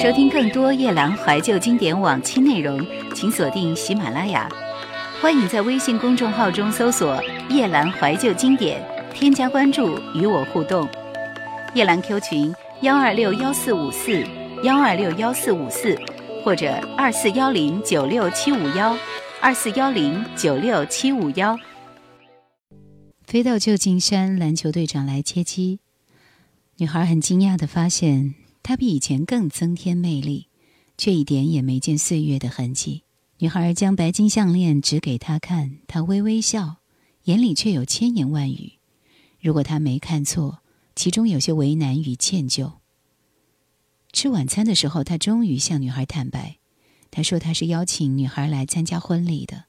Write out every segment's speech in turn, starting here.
收听更多夜兰怀旧经典往期内容，请锁定喜马拉雅。欢迎在微信公众号中搜索“夜兰怀旧经典”，添加关注与我互动。夜兰 Q 群：幺二六幺四五四幺二六幺四五四，或者二四幺零九六七五幺二四幺零九六七五幺。飞到旧金山，篮球队长来接机。女孩很惊讶的发现。她比以前更增添魅力，却一点也没见岁月的痕迹。女孩将白金项链指给他看，他微微笑，眼里却有千言万语。如果他没看错，其中有些为难与歉疚。吃晚餐的时候，他终于向女孩坦白，他说他是邀请女孩来参加婚礼的。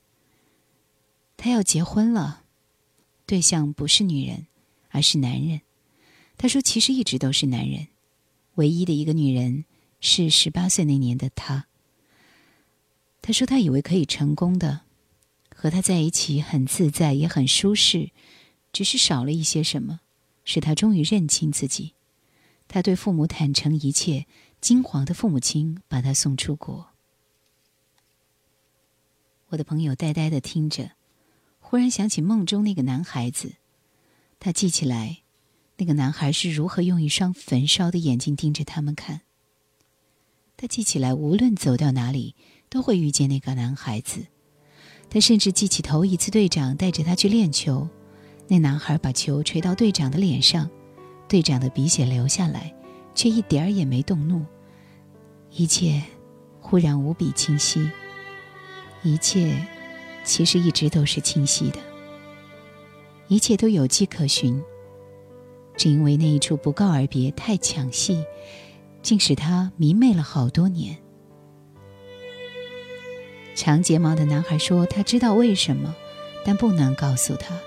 他要结婚了，对象不是女人，而是男人。他说其实一直都是男人。唯一的一个女人是十八岁那年的他。他说他以为可以成功的，和他在一起很自在也很舒适，只是少了一些什么，使他终于认清自己。他对父母坦诚一切，金黄的父母亲把他送出国。我的朋友呆呆的听着，忽然想起梦中那个男孩子，他记起来。那个男孩是如何用一双焚烧的眼睛盯着他们看？他记起来，无论走到哪里，都会遇见那个男孩子。他甚至记起头一次队长带着他去练球，那男孩把球锤到队长的脸上，队长的鼻血流下来，却一点儿也没动怒。一切忽然无比清晰，一切其实一直都是清晰的，一切都有迹可循。只因为那一处不告而别太抢戏，竟使他迷昧了好多年。长睫毛的男孩说：“他知道为什么，但不能告诉他。”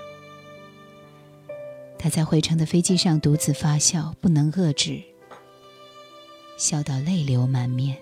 他在回程的飞机上独自发笑，不能遏制，笑到泪流满面。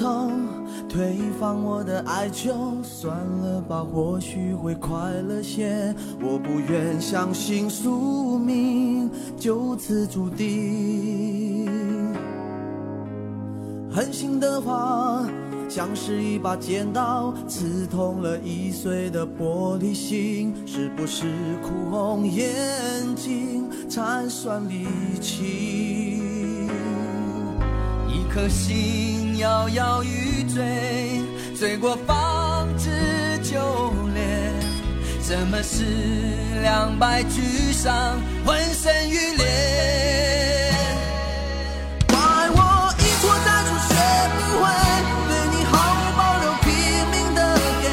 头，推翻我的爱就算了吧，或许会快乐些。我不愿相信宿命就此注定。狠心的话，像是一把剪刀，刺痛了易碎的玻璃心。是不是哭红眼睛才算离奇？颗心摇摇欲坠。醉过方知酒烈，什么是两败俱伤，浑身欲裂。怪我一错再错，学不会对你毫无保留，拼命的给，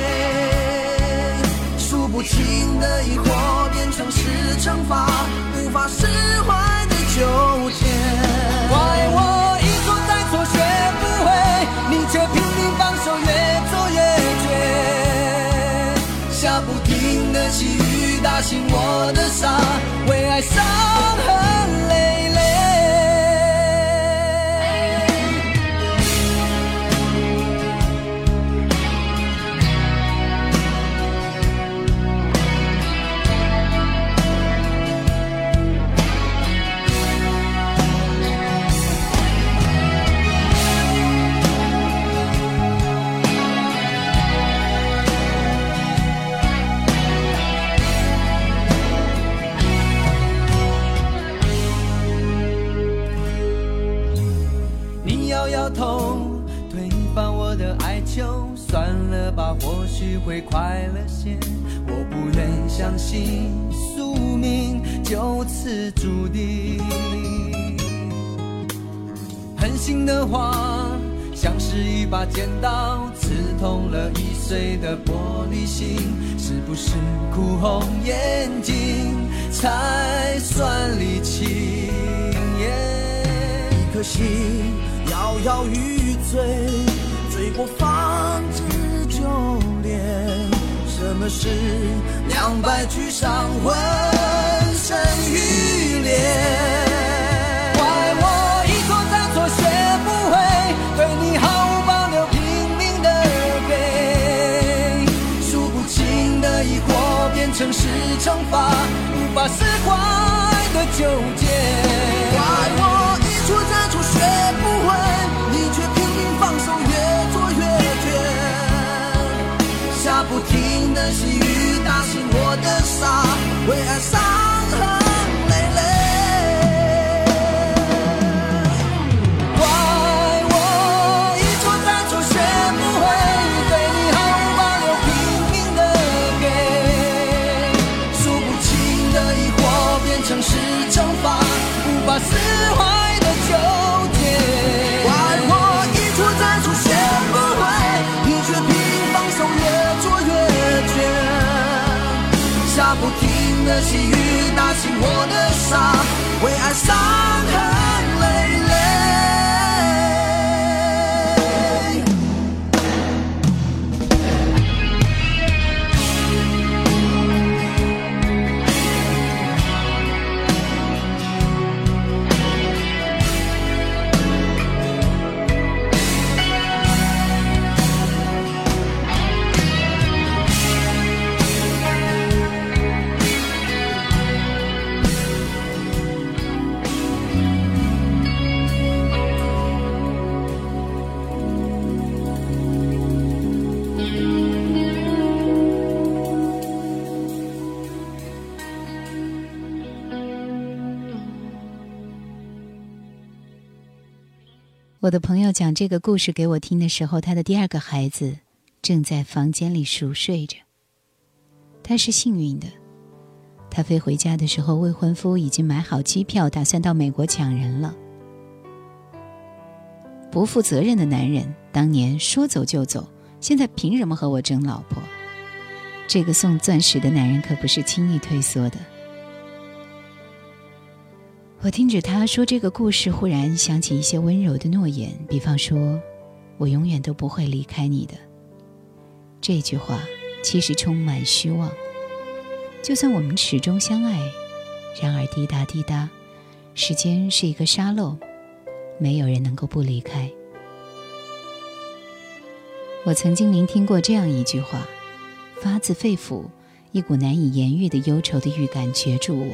数不清的疑惑变成是惩罚，无法释怀的纠结。打醒我的傻，为爱伤痕。摇头，推翻我的哀求，算了吧，或许会快乐些，我不愿相信宿命就此注定。狠心的话，像是一把剪刀，刺痛了易碎的玻璃心。是不是哭红眼睛才算离奇？颗心摇摇欲坠，醉过方知酒恋。什么是两败俱伤，浑身欲裂？怪我一错再错，学不会对你毫无保留，拼命的给。数不清的疑惑变成是惩罚，无法释我的傻，为爱伤痕。的细雨打醒我的傻，为爱伤痕我的朋友讲这个故事给我听的时候，他的第二个孩子正在房间里熟睡着。他是幸运的，他飞回家的时候，未婚夫已经买好机票，打算到美国抢人了。不负责任的男人，当年说走就走，现在凭什么和我争老婆？这个送钻石的男人可不是轻易退缩的。我听着他说这个故事，忽然想起一些温柔的诺言，比方说：“我永远都不会离开你的。”这句话其实充满虚妄。就算我们始终相爱，然而滴答滴答，时间是一个沙漏，没有人能够不离开。我曾经聆听过这样一句话，发自肺腑，一股难以言喻的忧愁的预感攫住我。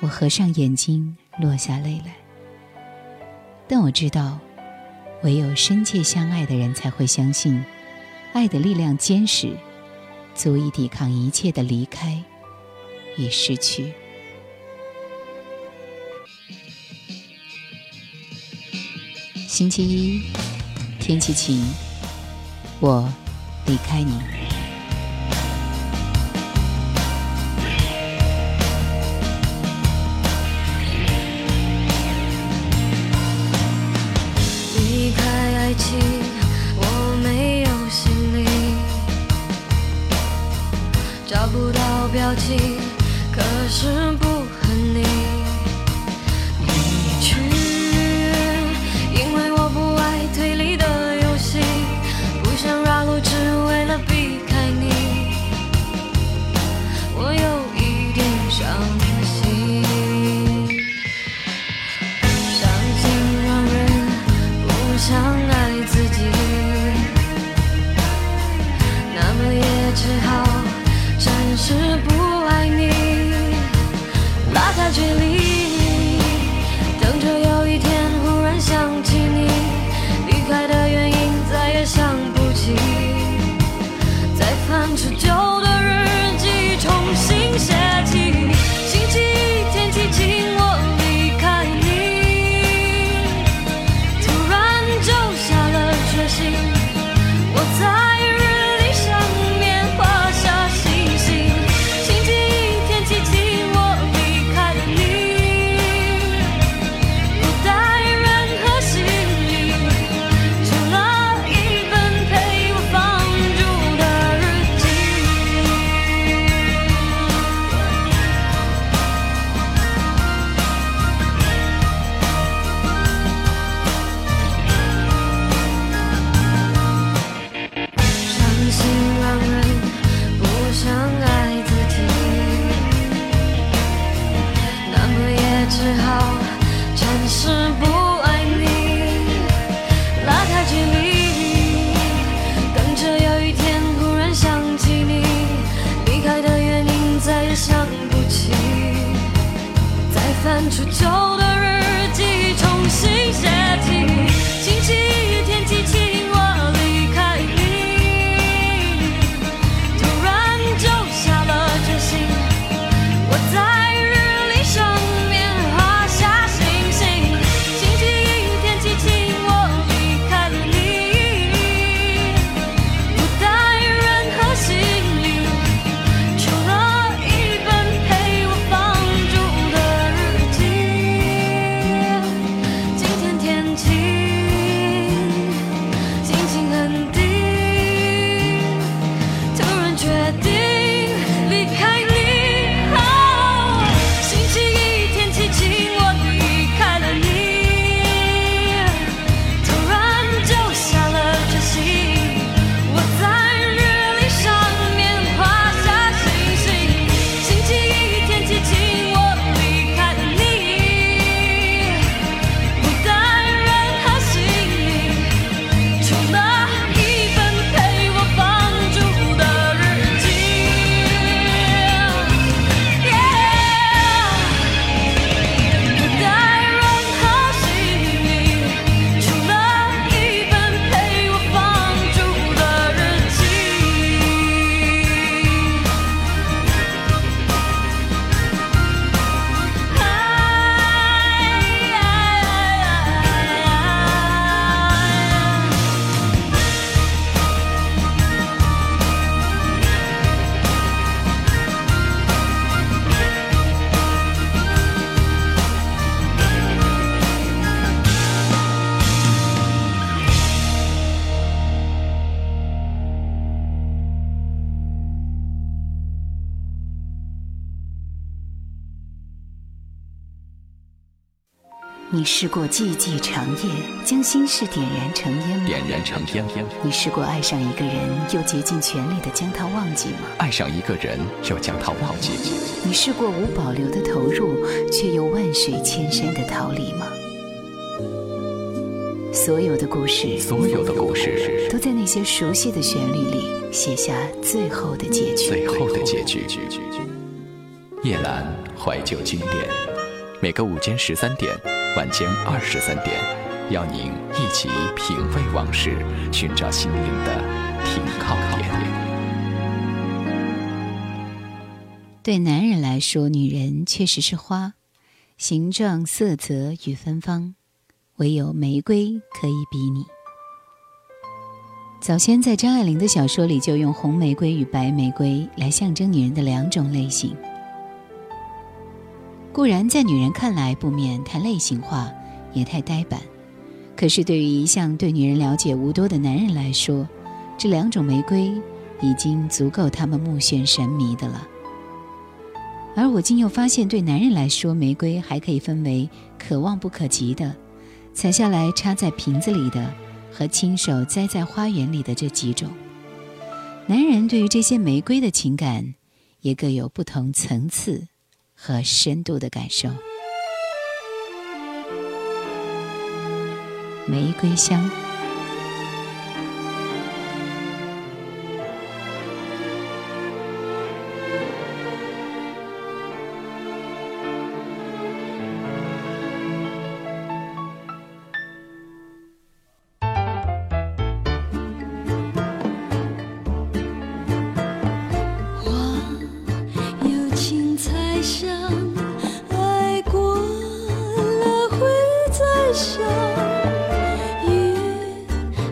我合上眼睛，落下泪来。但我知道，唯有深切相爱的人才会相信，爱的力量坚实，足以抵抗一切的离开与失去。星期一，天气晴，我离开你。试过寂寂长夜，将心事点燃成烟吗？点燃成烟。你试过爱上一个人，又竭尽全力的将他忘记吗？爱上一个人，又将他忘记。你试过无保留的投入，却又万水千山的逃离吗？所有的故事，所有的故事，都在那些熟悉的旋律里写下最后的结局。最后的结局。夜阑怀旧经典，每个午间十三点，晚间二十三点，邀您一起品味往事，寻找心灵的停靠点。对男人来说，女人确实是花，形状、色泽与芬芳，唯有玫瑰可以比拟。早先在张爱玲的小说里，就用红玫瑰与白玫瑰来象征女人的两种类型。固然在女人看来不免太类型化，也太呆板，可是对于一向对女人了解无多的男人来说，这两种玫瑰已经足够他们目眩神迷的了。而我竟又发现，对男人来说，玫瑰还可以分为可望不可及的、采下来插在瓶子里的和亲手栽在花园里的这几种。男人对于这些玫瑰的情感，也各有不同层次和深度的感受。玫瑰香。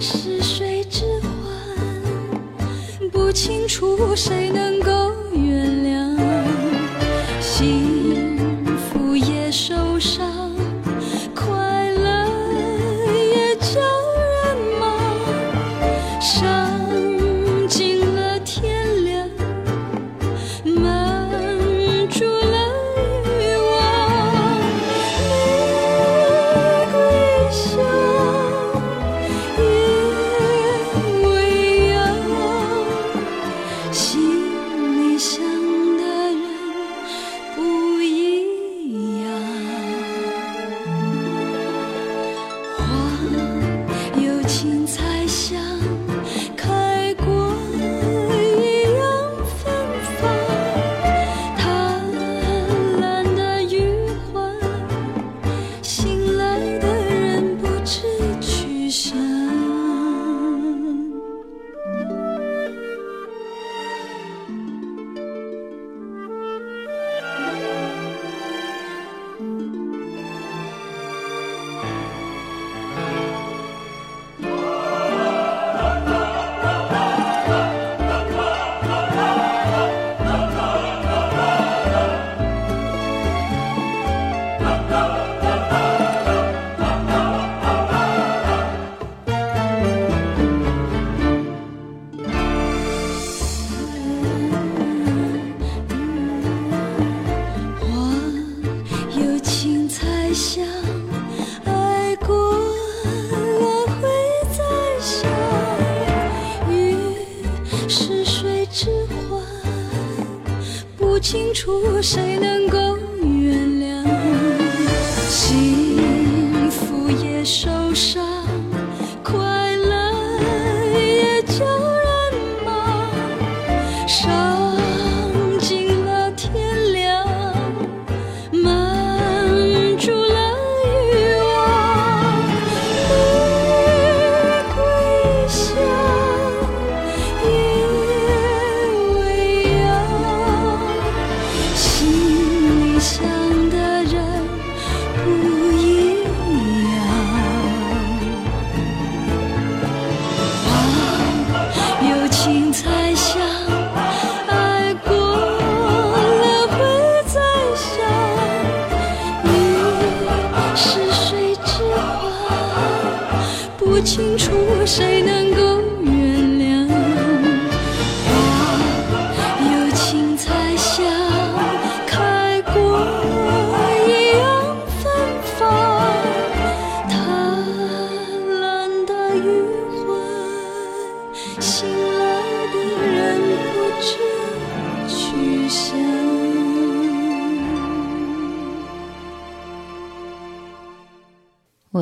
是水之欢，不清楚谁能够清楚谁能够不清楚谁能够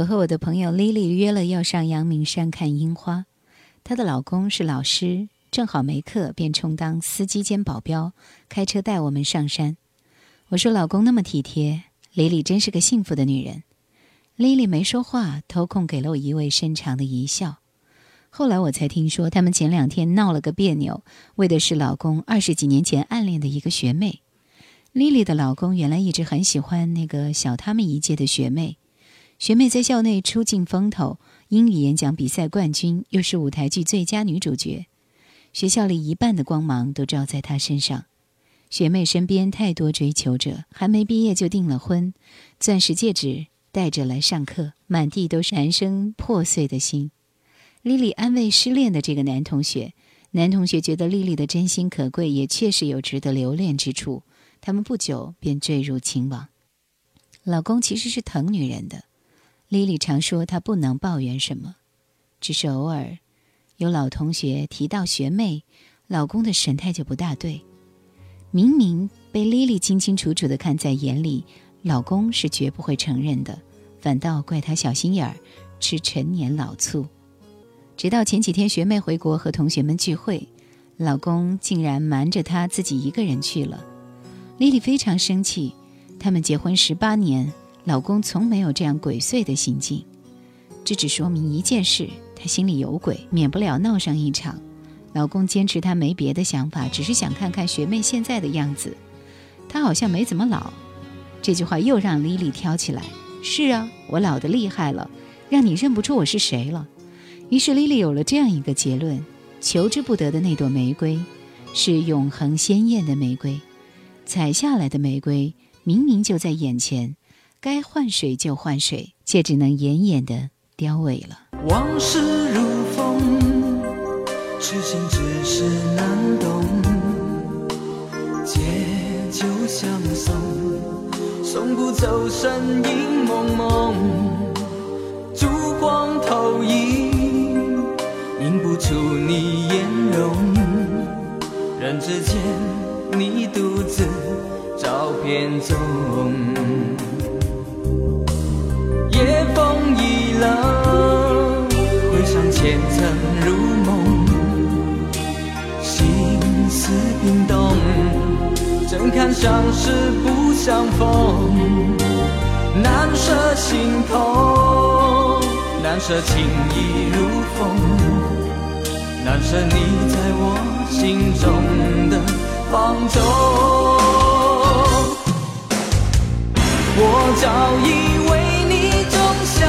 我和我的朋友 Lily 约了要上阳明山看樱花，她的老公是老师，正好没课，便充当司机兼保镖，开车带我们上山。我说：“老公那么体贴，Lily 真是个幸福的女人。”Lily 没说话，偷空给了我一位深长的一笑。后来我才听说，他们前两天闹了个别扭，为的是老公二十几年前暗恋的一个学妹。Lily 的老公原来一直很喜欢那个小他们一届的学妹。学妹在校内出尽风头，英语演讲比赛冠军，又是舞台剧最佳女主角，学校里一半的光芒都照在她身上。学妹身边太多追求者，还没毕业就订了婚，钻石戒指带着来上课，满地都是男生破碎的心。莉莉安慰失恋的这个男同学，男同学觉得莉莉的真心可贵，也确实有值得留恋之处，他们不久便坠入情网。老公其实是疼女人的。莉莉常说她不能抱怨什么，只是偶尔有老同学提到学妹，老公的神态就不大对。明明被莉莉清清楚楚的看在眼里，老公是绝不会承认的，反倒怪她小心眼儿，吃陈年老醋。直到前几天学妹回国和同学们聚会，老公竟然瞒着她自己一个人去了。莉莉非常生气，他们结婚十八年。老公从没有这样鬼祟的行径，这只说明一件事：他心里有鬼，免不了闹上一场。老公坚持他没别的想法，只是想看看学妹现在的样子，她好像没怎么老。这句话又让莉莉挑起来：“是啊，我老得厉害了，让你认不出我是谁了。”于是莉莉有了这样一个结论：求之不得的那朵玫瑰，是永恒鲜艳的玫瑰，采下来的玫瑰明明就在眼前。该换水就换水，却只能奄奄的凋萎了。往事如风，痴心只是难懂。借酒相送，送不走身影蒙蒙。烛光投影，映不出你颜容。人之间，你独自照片中。相识不相逢？难舍心痛，难舍情意如风，难舍你在我心中的放纵。我早已为你种下。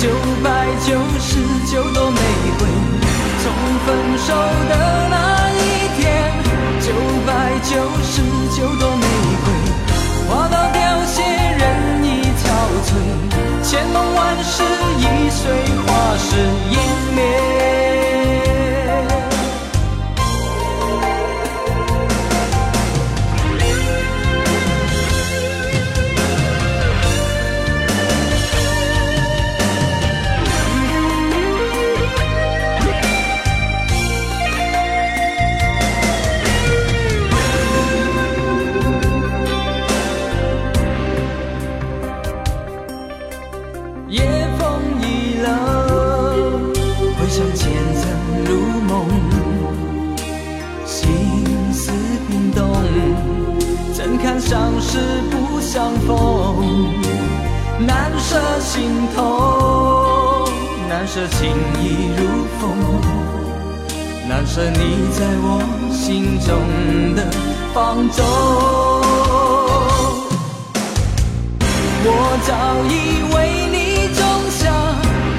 九百九十九朵玫瑰，从分手的那，九十九朵难舍你在我心中的放纵。我早已为你种下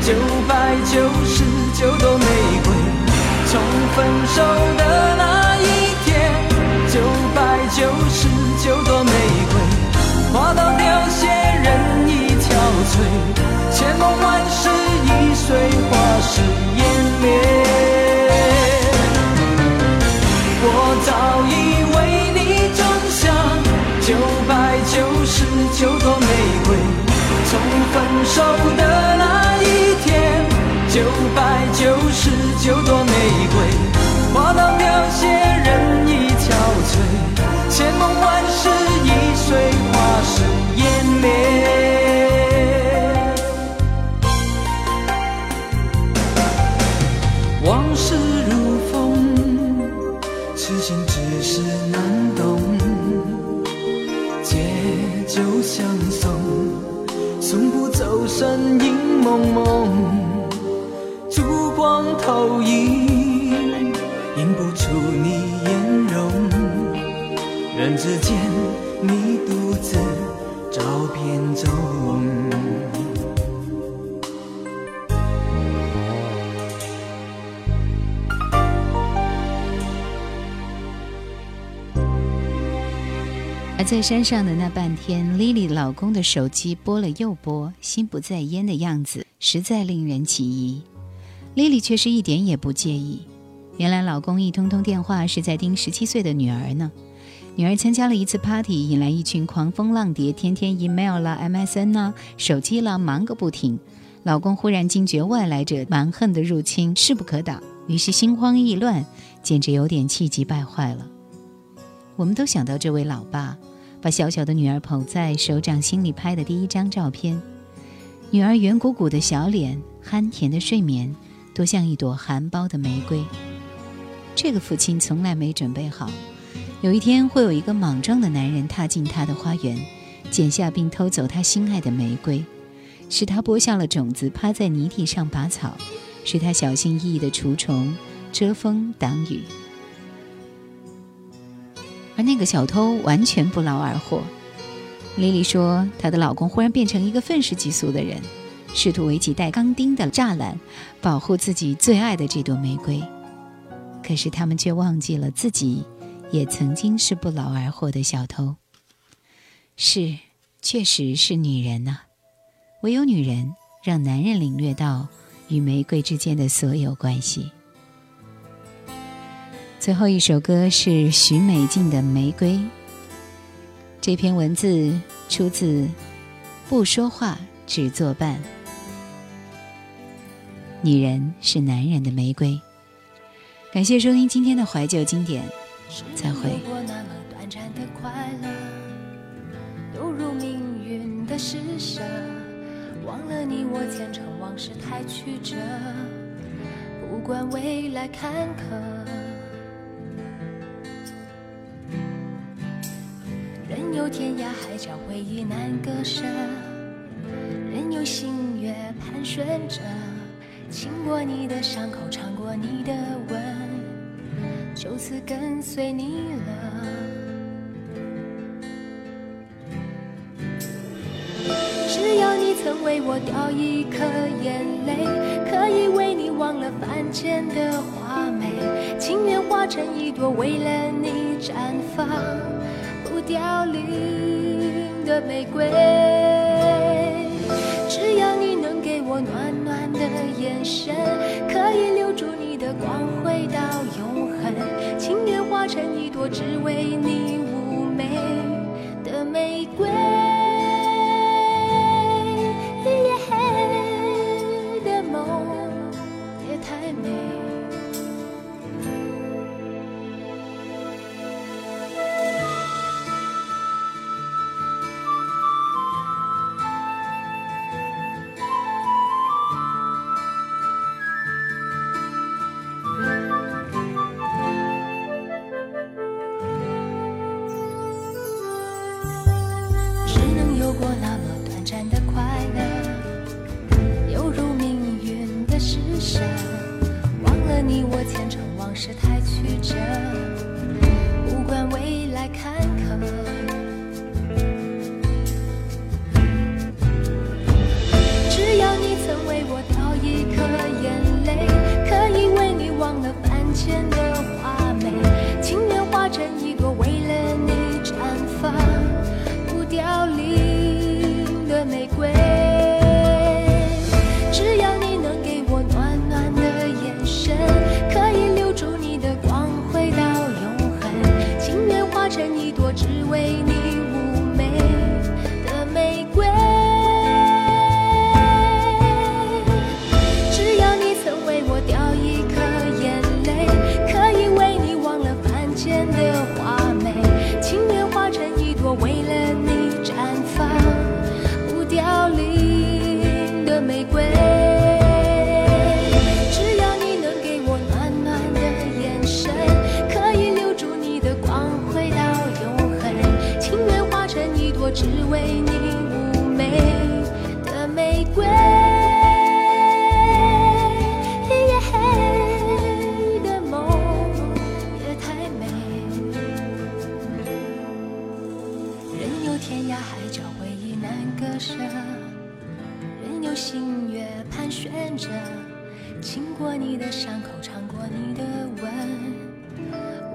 九百九十九朵玫瑰，从分手的那一天，九百九十九朵玫瑰，花到凋谢，人已憔悴，千梦万世易碎，花事湮灭。白。在山上的那半天，Lily 老公的手机拨了又拨，心不在焉的样子，实在令人起疑。Lily 却是一点也不介意。原来老公一通通电话是在盯十七岁的女儿呢。女儿参加了一次 party，引来一群狂蜂浪蝶，天天 email 啦、MSN 呐、手机啦，忙个不停。老公忽然惊觉外来者蛮横的入侵势不可挡，于是心慌意乱，简直有点气急败坏了。我们都想到这位老爸，把小小的女儿捧在手掌心里拍的第一张照片，女儿圆鼓鼓的小脸，憨甜的睡眠，多像一朵含苞的玫瑰。这个父亲从来没准备好，有一天会有一个莽撞的男人踏进他的花园，剪下并偷走他心爱的玫瑰，是他播下了种子，趴在泥地上拔草，是他小心翼翼的除虫、遮风挡雨。而那个小偷完全不劳而获。莉莉说，她的老公忽然变成一个愤世嫉俗的人，试图围起带钢钉的栅栏，保护自己最爱的这朵玫瑰。可是他们却忘记了自己也曾经是不劳而获的小偷。是，确实是女人呐、唯有女人让男人领略到与玫瑰之间的所有关系。最后一首歌是许美静的《玫瑰》。这篇文字出自《不说话只作伴》。女人是男人的玫瑰。感谢收听今天的怀旧经典，再会。忘了你我前尘往事太曲折，不管未来坎坷。任由天涯海角回忆难割舍，任由星月盘旋着，亲过你的伤口，尝过你的吻，就此跟随你了。只要你曾为我掉一颗眼泪，可以为你忘了凡间的华美，情愿化成一朵为了你绽放凋零的玫瑰。只要你能给我暖暖的眼神，可以留住你的光辉到永恒，情愿化成一朵只为你割舍，任由星月盘旋着，经过你的伤口，尝过你的吻，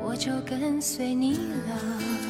我就跟随你了。